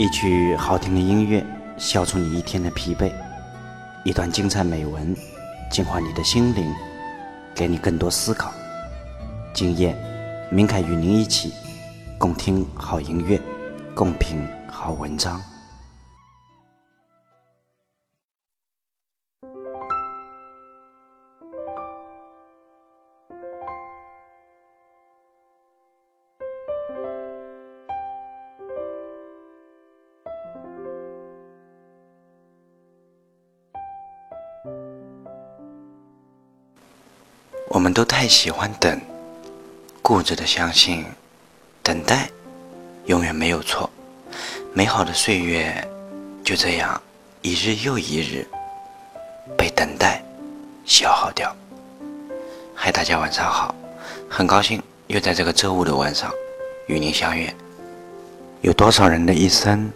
一曲好听的音乐，消除你一天的疲惫；一段精彩美文，净化你的心灵，给你更多思考。今夜，明凯与您一起共听好音乐，共品好文章。我们都太喜欢等，固执的相信，等待永远没有错。美好的岁月就这样一日又一日被等待消耗掉。嗨，大家晚上好，很高兴又在这个周五的晚上与您相约。有多少人的一生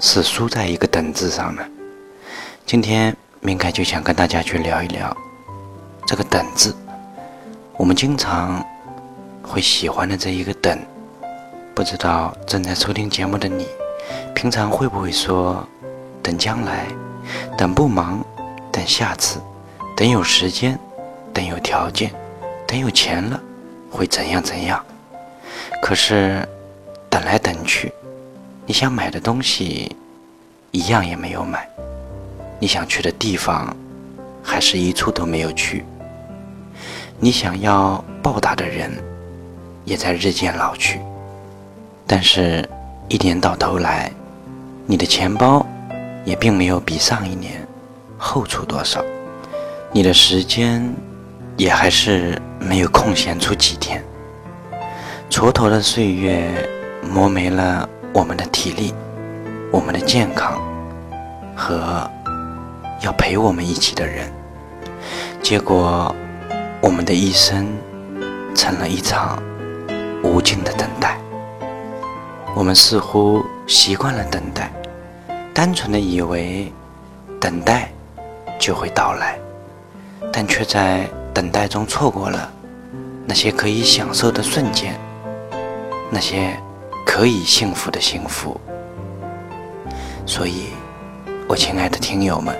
是输在一个“等”字上呢？今天明凯就想跟大家去聊一聊这个“等”字。我们经常会喜欢的这一个等，不知道正在收听节目的你，平常会不会说等将来，等不忙，等下次，等有时间，等有条件，等有钱了，会怎样怎样？可是等来等去，你想买的东西一样也没有买，你想去的地方还是一处都没有去。你想要报答的人，也在日渐老去。但是，一年到头来，你的钱包也并没有比上一年厚出多少，你的时间也还是没有空闲出几天。蹉跎的岁月磨没了我们的体力、我们的健康和要陪我们一起的人，结果。我们的一生成了一场无尽的等待，我们似乎习惯了等待，单纯的以为等待就会到来，但却在等待中错过了那些可以享受的瞬间，那些可以幸福的幸福。所以，我亲爱的听友们，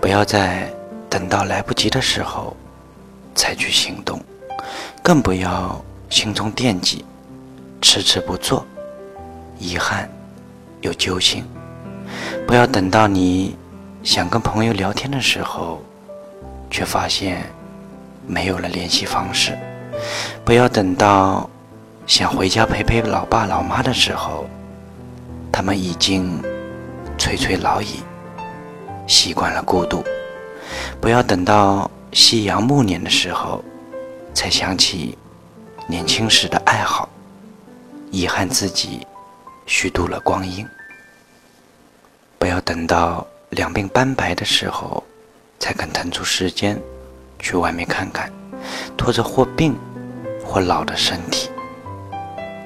不要在等到来不及的时候。采取行动，更不要心中惦记，迟迟不做，遗憾又揪心。不要等到你想跟朋友聊天的时候，却发现没有了联系方式；不要等到想回家陪陪老爸老妈的时候，他们已经垂垂老矣，习惯了孤独；不要等到。夕阳暮年的时候，才想起年轻时的爱好，遗憾自己虚度了光阴。不要等到两鬓斑白的时候，才肯腾出时间去外面看看，拖着或病或老的身体。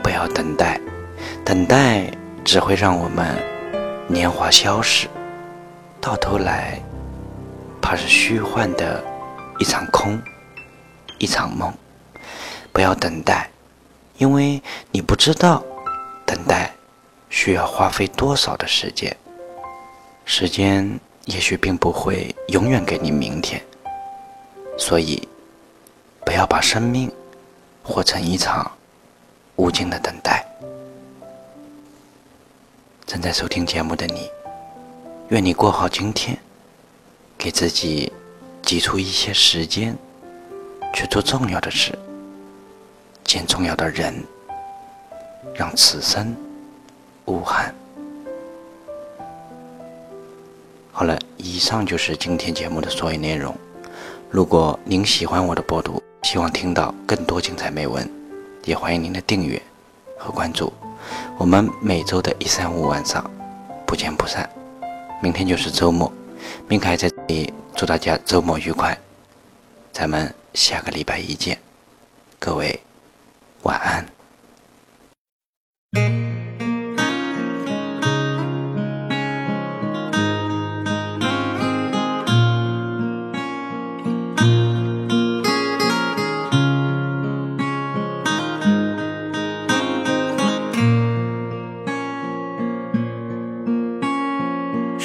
不要等待，等待只会让我们年华消逝，到头来怕是虚幻的。一场空，一场梦。不要等待，因为你不知道等待需要花费多少的时间。时间也许并不会永远给你明天，所以不要把生命活成一场无尽的等待。正在收听节目的你，愿你过好今天，给自己。挤出一些时间去做重要的事，见重要的人，让此生无憾。好了，以上就是今天节目的所有内容。如果您喜欢我的播读，希望听到更多精彩美文，也欢迎您的订阅和关注。我们每周的一三五晚上不见不散。明天就是周末，明凯在这里。祝大家周末愉快，咱们下个礼拜一见，各位晚安。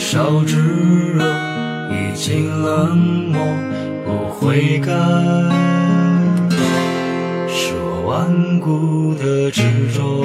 多少炙热已经冷漠，不悔改，是我顽固的执着。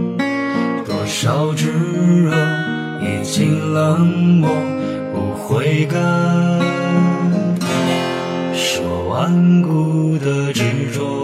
烧炙热，已经冷漠，不悔改，是我顽固的执着。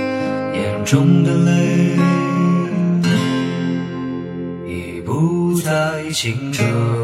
中的泪已不再清澈。